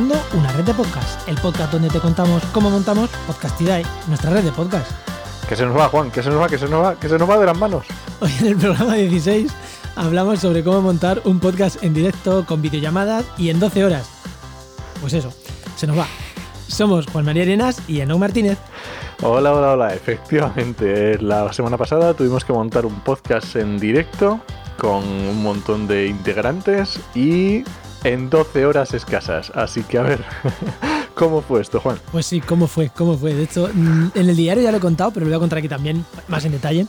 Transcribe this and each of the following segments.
Montando una red de podcast, el podcast donde te contamos cómo montamos Podcastidae, nuestra red de podcast. Que se nos va, Juan, que se nos va, que se nos va, que se nos va de las manos. Hoy en el programa 16 hablamos sobre cómo montar un podcast en directo con videollamadas y en 12 horas. Pues eso, se nos va. Somos Juan María Arenas y Eno Martínez. Hola, hola, hola. Efectivamente, la semana pasada tuvimos que montar un podcast en directo con un montón de integrantes y en 12 horas escasas. Así que a ver, ¿cómo fue esto, Juan? Pues sí, ¿cómo fue? ¿Cómo fue? De hecho, mm, en el diario ya lo he contado, pero lo voy a contar aquí también, más en detalle.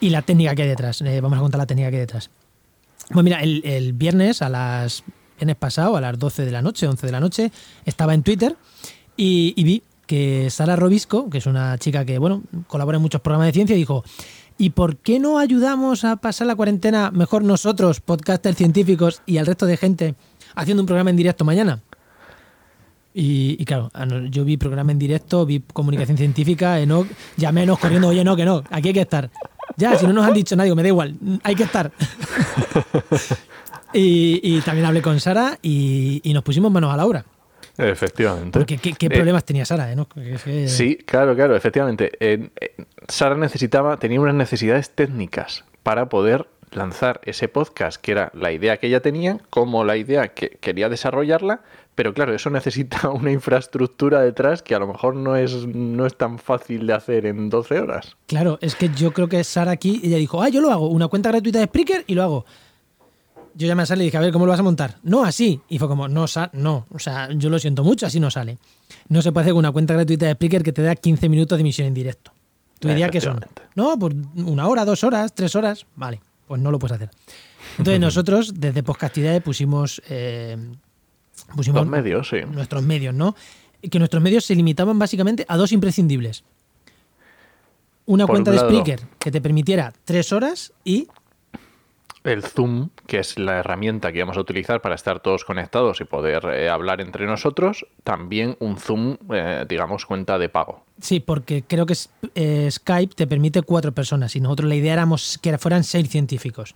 Y la técnica que hay detrás. Eh, vamos a contar la técnica que hay detrás. Pues mira, el, viernes a las. Viernes pasado, a las 12 de la noche, 11 de la noche, estaba en Twitter y, y vi que Sara Robisco, que es una chica que, bueno, colabora en muchos programas de ciencia, dijo. ¿Y por qué no ayudamos a pasar la cuarentena mejor nosotros, podcasters científicos y al resto de gente haciendo un programa en directo mañana. Y, claro, yo vi programa en directo, vi comunicación científica, Enoch, llamé a corriendo, oye, no, que no, aquí hay que estar. Ya, si no nos han dicho nadie, me da igual, hay que estar. y, también hablé con Sara y, nos pusimos manos a la obra. Efectivamente. Porque ¿qué, eh, problemas tenía Sara? Sí, claro, claro, efectivamente. Eh, Sara necesitaba, tenía unas necesidades técnicas para poder lanzar ese podcast, que era la idea que ella tenía, como la idea que quería desarrollarla, pero claro, eso necesita una infraestructura detrás que a lo mejor no es, no es tan fácil de hacer en 12 horas. Claro, es que yo creo que Sara aquí, ella dijo, ah, yo lo hago, una cuenta gratuita de Spreaker y lo hago. Yo ya me sale y dije, a ver, ¿cómo lo vas a montar? No, así. Y fue como, no, no, o sea, yo lo siento mucho, así no sale. No se puede hacer con una cuenta gratuita de Spreaker que te da 15 minutos de emisión en directo. Tu idea que son, no, pues una hora, dos horas, tres horas, vale pues no lo puedes hacer. Entonces nosotros desde Podcastidad pusimos, eh, pusimos medios, sí. nuestros medios, ¿no? Que nuestros medios se limitaban básicamente a dos imprescindibles. Una cuenta de Spreaker que te permitiera tres horas y el Zoom, que es la herramienta que vamos a utilizar para estar todos conectados y poder eh, hablar entre nosotros, también un Zoom, eh, digamos, cuenta de pago. Sí, porque creo que eh, Skype te permite cuatro personas y nosotros la idea éramos que fueran seis científicos.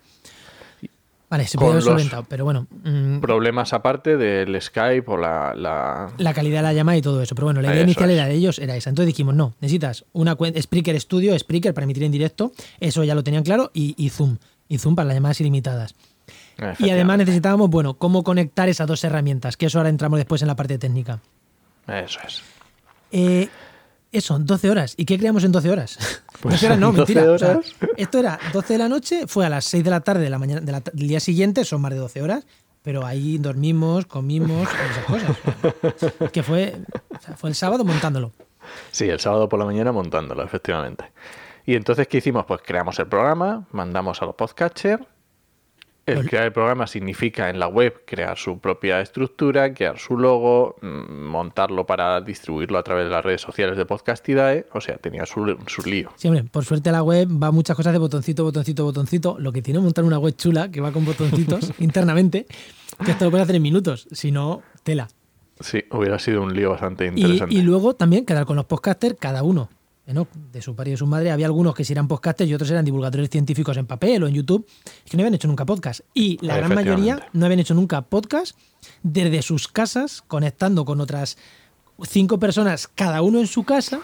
Vale, se puede haber solventado, pero bueno. Mm, problemas aparte del Skype o la, la, calidad de la llamada y todo eso. Pero bueno, la idea inicial era de ellos era esa. Entonces dijimos, no, necesitas una cuenta Spreaker Studio, Spreaker para emitir en directo. Eso ya lo tenían claro. y Zoom y Zoom para las llamadas ilimitadas. Y además necesitábamos, bueno, cómo conectar esas dos herramientas, que eso ahora entramos después en la parte técnica. Eso es. Eh, eso, 12 horas. ¿Y qué creamos en 12 horas? Pues no, mentira. esto era 12 de la noche, fue a las 6 de la tarde de la mañana, del día siguiente, son más de 12 horas, pero ahí dormimos, comimos, esas cosas. que fue, fue el sábado montándolo. Sí, el sábado por la mañana montándolo, efectivamente. Y entonces, ¿qué hicimos? Pues creamos el programa, mandamos a los podcatchers. El crear el programa significa en la web crear su propia estructura, crear su logo, mm, montarlo para distribuirlo a través de las redes sociales de Podcastidae. O sea, tenía su, lío. Sí, hombre, por suerte la web va muchas cosas de botoncito, botoncito, botoncito. Lo que tiene montar una web chula que va con botoncitos internamente, que esto lo puedes hacer en minutos. Si no, tela. Sí, hubiera sido un lío bastante interesante. Y, y luego también quedar con los podcasters cada uno de su padre y de su madre, había algunos que sí eran podcasters y otros eran divulgadores científicos en papel o en YouTube, que no habían hecho nunca podcast. Y la gran mayoría no habían hecho nunca podcast desde sus casas, conectando con otras cinco personas, cada uno en su casa,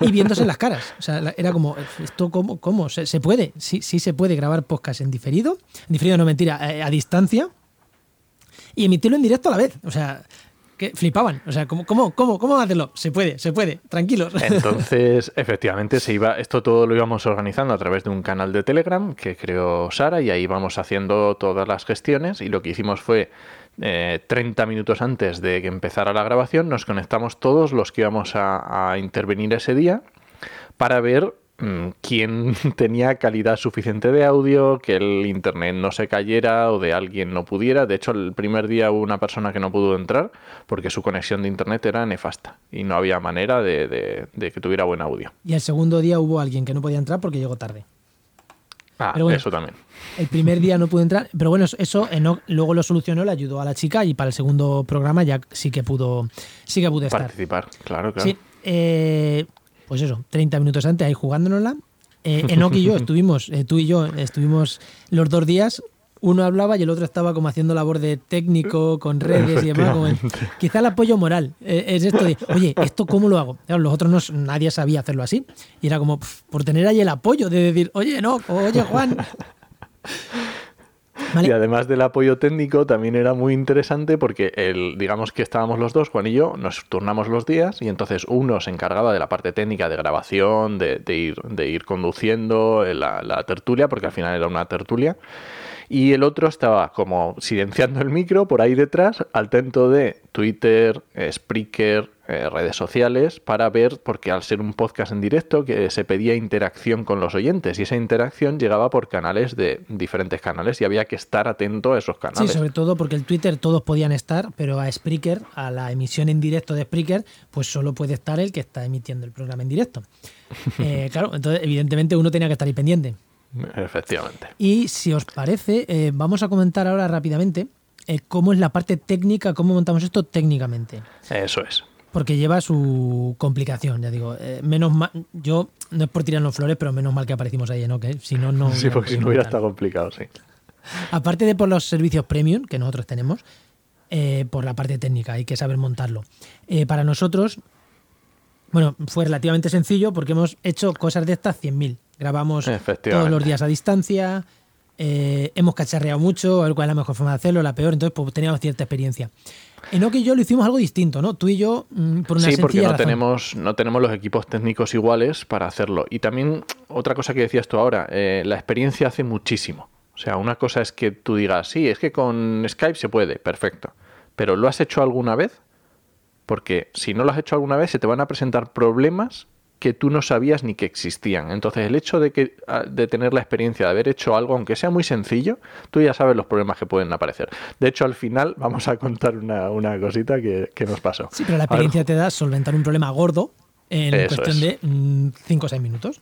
y viéndose las caras. O sea, era como, ¿esto cómo? cómo? ¿Se, puede? Sí, sí se puede grabar podcast en diferido. En diferido, no mentira, a, eh, a distancia. Y emitirlo en directo a la vez. O sea, que flipaban. O sea, ¿cómo, cómo, cómo, cómo? Se puede, se puede, tranquilos. Entonces, efectivamente, se iba, esto todo lo íbamos organizando a través de un canal de Telegram que creó Sara y ahí vamos haciendo todas las gestiones y lo que hicimos fue 30 eh, minutos antes de que empezara la grabación, nos conectamos todos los que íbamos a, intervenir ese día para ver mm, quién tenía calidad suficiente de audio, que el internet no se cayera o de alguien no pudiera. De hecho, el primer día hubo una persona que no pudo entrar porque su conexión de internet era nefasta y no había manera de, de- de que tuviera buen audio. Y el segundo día hubo alguien que no podía entrar porque llegó tarde. Ah, Pero bueno. eso también. El primer día no pudo entrar, pero bueno, eso Enoch luego lo solucionó, le ayudó a la chica y para el segundo programa ya sí que pudo, sí que pudo estar. Participar, claro, claro. Sí, eh, pues eso, 30 minutos antes ahí jugándonosla. Eh, Enoch y yo estuvimos, eh, tú y yo estuvimos los dos días. Uno hablaba y el otro estaba como haciendo labor de técnico con redes y demás. como el- quizá el apoyo moral eh, es esto de, oye, ¿esto cómo lo hago? Claro, los otros no, nadie sabía hacerlo así. Y era como por tener ahí el apoyo de decir, oye, no, oye, Juan. Y además del apoyo técnico, también era muy interesante porque el, digamos que estábamos los dos, Juan y yo, nos turnamos los días y entonces uno se encargaba de la parte técnica de grabación, de, ir, de ir conduciendo eh, la, la tertulia, porque al final era una tertulia. Y el otro estaba como silenciando el micro por ahí detrás, atento de Twitter, eh, Spreaker, eh, redes sociales, para ver, porque al ser un podcast en directo, que se pedía interacción con los oyentes y esa interacción llegaba por canales de diferentes canales y había que estar atento a esos Sí, canales. sobre todo porque el Twitter todos podían estar, pero a Spreaker, a la emisión en directo de Spreaker, pues solo puede estar el que está emitiendo el programa en directo. Eh, claro, entonces evidentemente uno tenía que estar ahí pendiente. Efectivamente. Y si os parece, eh, vamos a comentar ahora rápidamente eh, cómo es la parte técnica, cómo montamos esto técnicamente. Eso es. Porque lleva su complicación, ya digo. eh, menos mal, yo no es por tirarnos flores, pero menos mal que aparecimos ahí, ¿no? Que si no, no. Sí, porque si no hubiera estado complicado, sí. Aparte de por los servicios premium que nosotros tenemos, eh, por la parte técnica, hay que saber montarlo. Eh, para nosotros, bueno, fue relativamente sencillo porque hemos hecho cosas de estas 100.000. Grabamos todos los días a distancia, eh, hemos cacharreado mucho, a ver cuál es la mejor forma de hacerlo, la peor, entonces pues teníamos cierta experiencia. Enoch y yo lo hicimos algo distinto, ¿no? Tú y yo, mm, por una Sí, porque no razón. tenemos, no tenemos los equipos técnicos iguales para hacerlo. Y también otra cosa que decías tú ahora, eh, la experiencia hace muchísimo. O sea, una cosa es que tú digas, sí, es que con Skype se puede, perfecto. Pero ¿lo has hecho alguna vez? Porque si no lo has hecho alguna vez, se te van a presentar problemas que tú no sabías ni que existían. Entonces, el hecho de, que, ah, de tener la experiencia de haber hecho algo, aunque sea muy sencillo, tú ya sabes los problemas que pueden aparecer. De hecho, al final vamos a contar una, una cosita que, que nos pasó. Sí, pero la experiencia te da solventar un problema gordo en Eso cuestión es. de 5 o 6 minutos.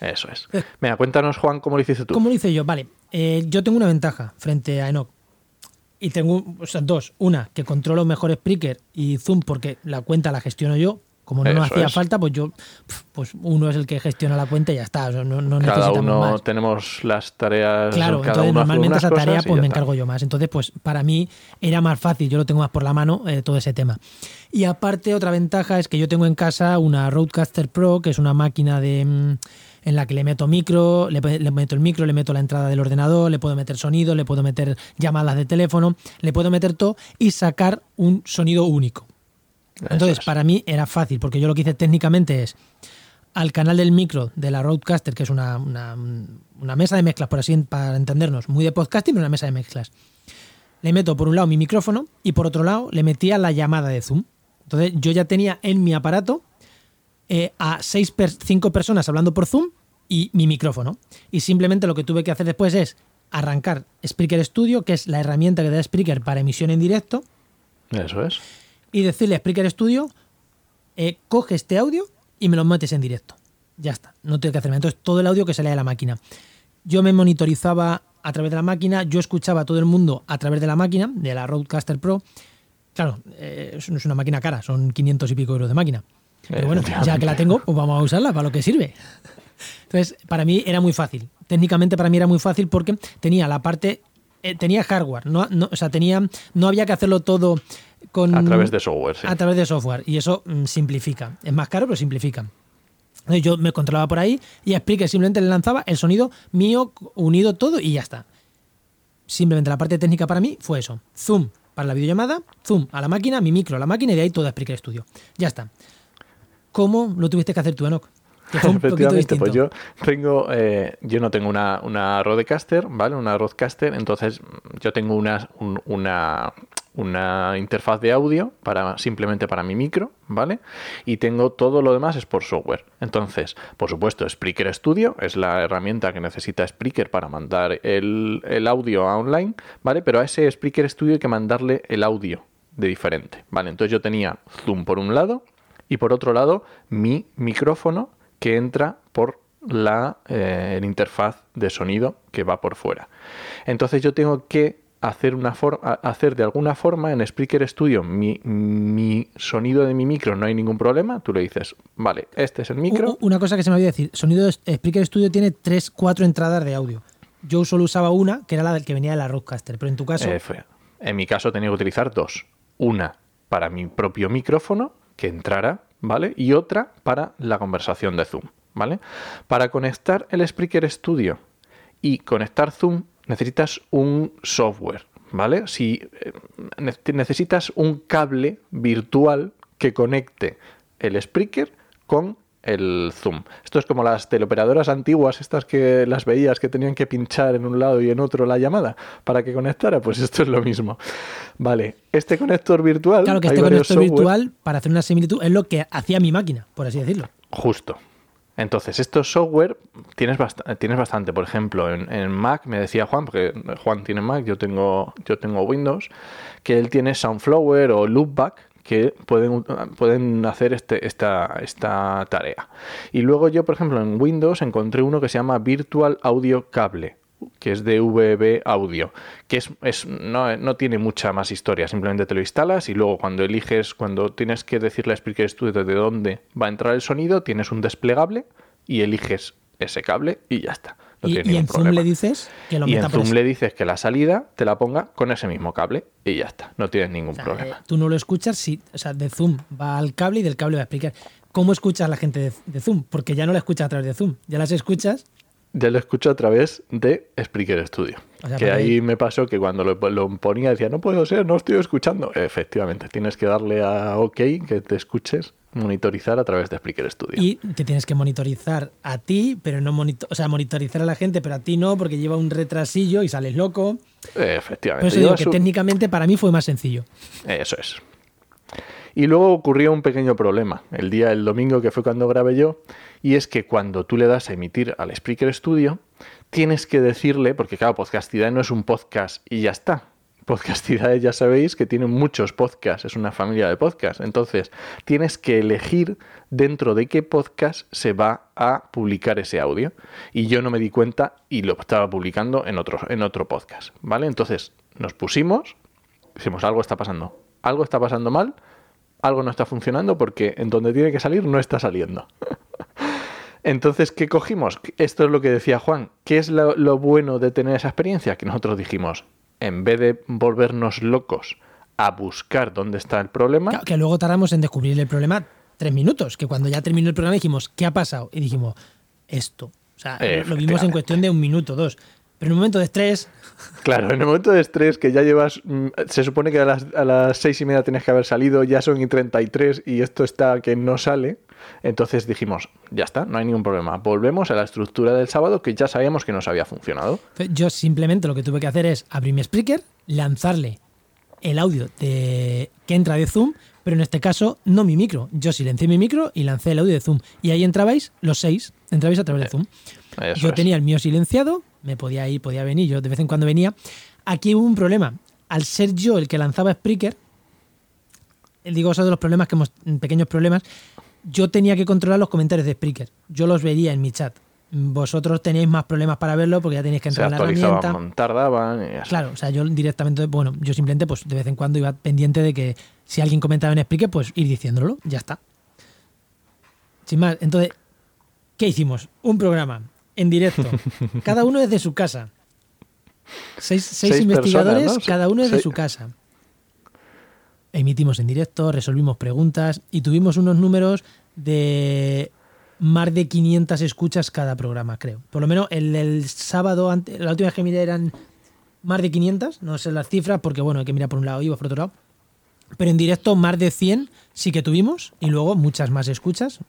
Eso es. Venga, cuéntanos, Juan, cómo lo hiciste tú. ¿Cómo lo hice yo? Vale, eh, yo tengo una ventaja frente a Enoch. Y tengo o sea, dos. Una, que controlo mejor Spreaker y Zoom porque la cuenta la gestiono yo. Como no nos hacía es. falta, pues yo, pues uno es el que gestiona la cuenta y ya está. o sea, no, no Cada uno más. tenemos las tareas. Claro, cada entonces uno normalmente esa tarea pues me está. encargo yo más. Entonces, pues para mí era más fácil, yo lo tengo más por la mano, eh, todo ese tema. Y aparte, otra ventaja es que yo tengo en casa una Roadcaster Pro, que es una máquina de mm, en la que le meto micro, le, le meto el micro, le meto la entrada del ordenador, le puedo meter sonido, le puedo meter llamadas de teléfono, le puedo meter todo y sacar un sonido único. Entonces, es. para mí era fácil, porque yo lo que hice técnicamente es al canal del micro de la Roadcaster, que es una, una- una mesa de mezclas, por así para entendernos, muy de podcasting, pero una mesa de mezclas. Le meto por un lado mi micrófono y por otro lado le metía la llamada de Zoom. Entonces yo ya tenía en mi aparato eh, a seis per- cinco personas hablando por Zoom y mi micrófono. Y simplemente lo que tuve que hacer después es arrancar Spreaker Studio, que es la herramienta que da Spreaker para emisión en directo, Eso es. Y decirle a Spreaker Studio, eh, coge este audio y me lo metes en directo. Ya está, no tengo que hacerme. Entonces, todo el audio que sale de la máquina. Yo me monitorizaba a través de la máquina, yo escuchaba a todo el mundo a través de la máquina, de la Roadcaster Pro. Claro, eh, es una máquina cara, son 500 y pico euros de máquina. Pero bueno, ya que la tengo, pues vamos a usarla para lo que sirve. Entonces, para mí era muy fácil. Técnicamente para mí era muy fácil porque tenía la parte, eh, tenía hardware, no, no- o sea, tenía, no había que hacerlo todo con... A través de software, sí. A través de software. Y eso mm, simplifica. Es más caro, pero simplifica. Yo me controlaba por ahí y a Spreaker simplemente le lanzaba el sonido mío unido todo y ya está. Simplemente la parte técnica para mí fue eso. Zoom para la videollamada, zoom a la máquina, mi micro a la máquina y de ahí todo Spreaker Studio. Ya está. ¿Cómo lo tuviste que hacer tú, Enoch? Efectivamente, pues yo tengo, eh, yo no tengo una, una Rodecaster, ¿vale? Una Rodecaster, entonces yo tengo una, un- una, una interfaz de audio para simplemente para mi micro, ¿vale? Y tengo todo lo demás es por software. Entonces, por supuesto, Spreaker Studio es la herramienta que necesita Spreaker para mandar el, el audio a online, ¿vale? Pero a ese Spreaker Studio hay que mandarle el audio de diferente, ¿vale? Entonces yo tenía Zoom por un lado y por otro lado mi micrófono que entra por la eh, interfaz de sonido que va por fuera. Entonces yo tengo que hacer una forma hacer de alguna forma en Spreaker Studio mi, mi sonido de mi micro no hay ningún problema. Tú le dices, vale, este es el micro. Una cosa que se me olvidó decir, sonido de- Spreaker Studio tiene tres, cuatro entradas de audio. Yo solo usaba una, que era la del que venía de la Rodecaster, pero en tu caso, Eh, fue- en mi caso tenía que utilizar dos. Una para mi propio micrófono, que entrara, ¿vale? Y otra para la conversación de Zoom, ¿vale? Para conectar el Spreaker Studio y conectar Zoom necesitas un software, ¿vale? Si eh, ne- necesitas un cable virtual que conecte el Spreaker con el Zoom. Esto es como las teleoperadoras antiguas, estas que las veías que tenían que pinchar en un lado y en otro la llamada para que conectara, pues esto es lo mismo. Vale, este conector virtual, claro que este conector software- virtual, para hacer una similitud, es lo que hacía mi máquina, por así decirlo. Justo. Entonces, estos software tienes, tienes bastante. Por ejemplo, en, en Mac me decía Juan, porque Juan tiene Mac, yo tengo, yo tengo Windows, que él tiene Soundflower o Loopback que pueden, pueden hacer este, esta, esta tarea. Y luego yo, por ejemplo, en Windows encontré uno que se llama Virtual Audio Cable que es de VB Audio, que es, es- no, no tiene mucha más historia, simplemente te lo instalas y luego cuando eliges, cuando tienes que decirle a Spreaker Studio de dónde va a entrar el sonido, tienes un desplegable y eliges ese cable y ya está. No y en Zoom le dices que lo y meta en por Zoom ese- le dices que la salida te la ponga con ese mismo cable y ya está, no tienes ningún O sea, problema. eh, tú no lo escuchas, si, o sea, de Zoom va al cable y del cable va a explicar. ¿Cómo escuchas a la gente de, de Zoom? Porque ya no la escuchas a través de Zoom, ya las escuchas. Ya lo escucho a través de Spreaker Studio. O sea, que ahí me pasó que cuando lo, lo ponía decía, no puedo ser, no estoy escuchando. Efectivamente, tienes que darle a OK que te escuches, monitorizar a través de Spreaker Studio. Y te tienes que monitorizar a ti, pero no monito- o sea, monitorizar a la gente, pero a ti no, porque lleva un retrasillo y sales loco. Efectivamente. Por eso digo que su- técnicamente para mí fue más sencillo. Eso es. Y luego ocurrió un pequeño problema el día, el domingo que fue cuando grabé yo, y es que cuando tú le das a emitir al Spreaker Studio, tienes que decirle, porque claro, Podcastidad no es un podcast y ya está. Podcastidad ya sabéis que tiene muchos podcasts, es una familia de podcasts. Entonces, tienes que elegir dentro de qué podcast se va a publicar ese audio. Y yo no me di cuenta y lo estaba publicando en otro, en otro podcast. ¿Vale? Entonces, nos pusimos, dijimos, algo está pasando. Algo está pasando mal, algo no está funcionando porque en donde tiene que salir no está saliendo. Entonces, ¿qué cogimos? Esto es lo que decía Juan. ¿Qué es lo, lo bueno de tener esa experiencia? Que nosotros dijimos, en vez de volvernos locos a buscar dónde está el problema, Claro, que luego tardamos en descubrir el problema tres minutos, que cuando ya terminó el programa dijimos, ¿qué ha pasado? Y dijimos, esto. O sea, lo- vimos en cuestión de un minuto, dos. Pero en un momento de estrés, Claro, en el momento de estrés que ya llevas, mm, se supone que a las, a las seis y media tienes que haber salido, ya son y 33 y esto está que no sale. Entonces dijimos, ya está, no hay ningún problema. Volvemos a la estructura del sábado que ya sabíamos que nos había funcionado. yo simplemente lo que tuve que hacer es abrir mi speaker, lanzarle el audio de, que entra de Zoom, pero en este caso no mi micro. Yo silencié mi micro y lancé el audio de Zoom. Y ahí entrabais los seis, entrabais a través de Zoom. Eso yo es. tenía el mío silenciado, me podía ir, podía venir, yo de vez en cuando venía. Aquí hubo un problema. Al ser yo el que lanzaba Spreaker, eh, digo, esos de los problemas que hemos, pequeños problemas, yo tenía que controlar los comentarios de Spreaker. Yo los veía en mi chat. Vosotros teníais más problemas para verlo porque ya tenéis que Se entrar en la herramienta. tardaban y así. Claro, o sea, yo directamente, bueno, yo simplemente, pues de vez en cuando iba pendiente de que si alguien comentaba en Spreaker, pues ir diciéndolo, ya está. Sin más, entonces, ¿qué hicimos? Un programa en directo, cada uno desde su casa. Seis, seis Seis investigadores, personas, ¿no? cada uno desde Seis- su casa. Emitimos en directo, resolvimos preguntas y tuvimos unos números de más de 500 escuchas cada programa, creo. Por lo menos el, el sábado, ante- la última vez que miré eran más de 500, no sé las cifras porque bueno, hay que mirar por un lado y por otro lado. Pero en directo más de 100 sí que tuvimos y luego muchas más escuchas.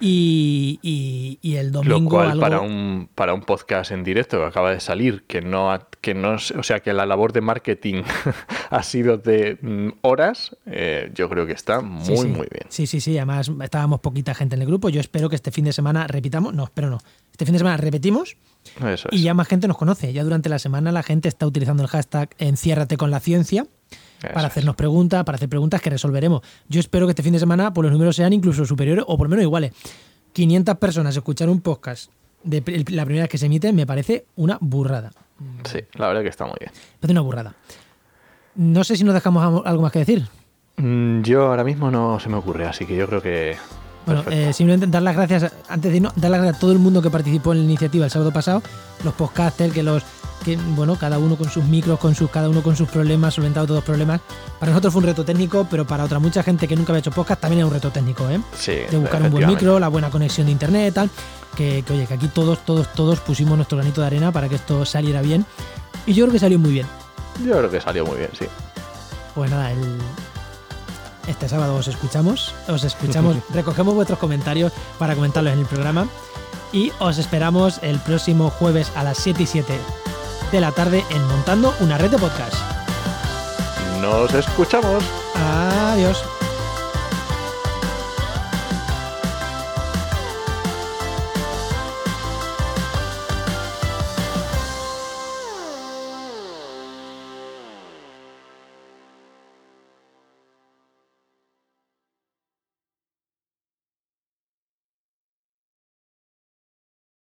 Y, y- y el domingo Lo cual algo- para un para un podcast en directo que acaba de salir, que no que no, o sea que la labor de marketing ha sido de mm, horas, eh, yo creo que está muy Sí, sí. muy bien. Sí, sí, sí. Además, estábamos poquita gente en el grupo. Yo espero que este fin de semana repitamos. No, espero no. Este fin de semana repetimos Eso es. y ya más gente nos conoce. Ya durante la semana la gente está utilizando el hashtag enciérrate con la ciencia Eso para es. hacernos preguntas, para hacer preguntas que resolveremos. Yo espero que este fin de semana pues, los números sean incluso superiores o por lo menos iguales. 500 personas escuchar un podcast de la primera vez que se emite me parece una burrada. Sí, la verdad que está muy bien. Me parece una burrada. No sé si nos dejamos algo- más que decir. Mm, Yo ahora mismo no se me ocurre, así que yo creo que. Bueno, eh, simplemente dar las gracias, antes de irnos, dar las gracias a todo el mundo que participó en la iniciativa el sábado pasado, los podcasters, que los, que, bueno, cada uno con sus micros, con sus, cada uno con sus problemas, solventado todos los problemas. Para nosotros fue un reto técnico, pero para otra mucha gente que nunca había hecho podcast también es un reto técnico, ¿eh? sí, De buscar un buen micro, la buena conexión de internet, tal. Que, que, oye, que aquí todos, todos, todos pusimos nuestro granito de arena para que esto saliera bien. Y yo creo que salió muy bien. Yo creo que salió muy bien, sí. Pues nada, el, este sábado os escuchamos, os escuchamos, recogemos vuestros comentarios para comentarlos en el programa y os esperamos el próximo jueves a las 7 y 7 de la tarde en Montando una red de podcast. Nos escuchamos. Adiós.